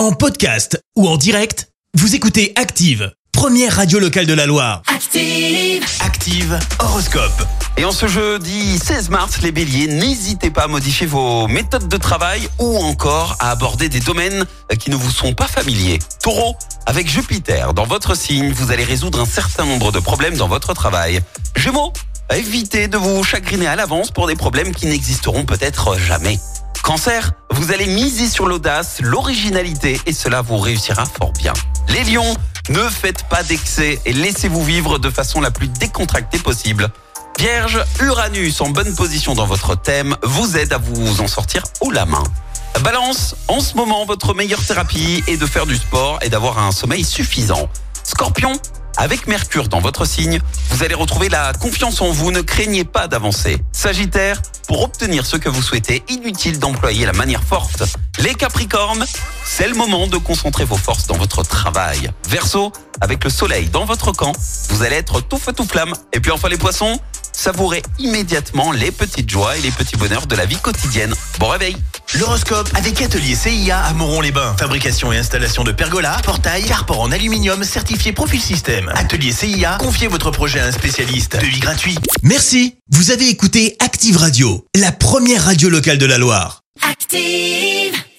En podcast ou en direct, vous écoutez Active, première radio locale de la Loire. Active. Active Horoscope. Et en ce jeudi 16 mars, les béliers, n'hésitez pas à modifier vos méthodes de travail ou encore à aborder des domaines qui ne vous sont pas familiers. Taureau, avec Jupiter dans votre signe, vous allez résoudre un certain nombre de problèmes dans votre travail. Gémeaux, évitez de vous chagriner à l'avance pour des problèmes qui n'existeront peut-être jamais. Cancer, vous allez miser sur l'audace, l'originalité et cela vous réussira fort bien. Les lions, ne faites pas d'excès et laissez-vous vivre de façon la plus décontractée possible. Vierge, Uranus en bonne position dans votre thème vous aide à vous en sortir haut la main. Balance, en ce moment, votre meilleure thérapie est de faire du sport et d'avoir un sommeil suffisant. Scorpion, avec Mercure dans votre signe, vous allez retrouver la confiance en vous, ne craignez pas d'avancer. Sagittaire, pour obtenir ce que vous souhaitez, inutile d'employer la manière forte. Les Capricornes, c'est le moment de concentrer vos forces dans votre travail. Verseau, avec le soleil dans votre camp, vous allez être tout feu tout flamme. Et puis enfin les poissons, savourez immédiatement les petites joies et les petits bonheurs de la vie quotidienne. Bon réveil L'horoscope avec Atelier CIA à Moron-les-Bains. Fabrication et installation de pergolas, portails, carport en aluminium certifié Profil Système. Atelier CIA, confiez votre projet à un spécialiste. Devis gratuit. Merci. Vous avez écouté Active Radio, la première radio locale de la Loire. Active.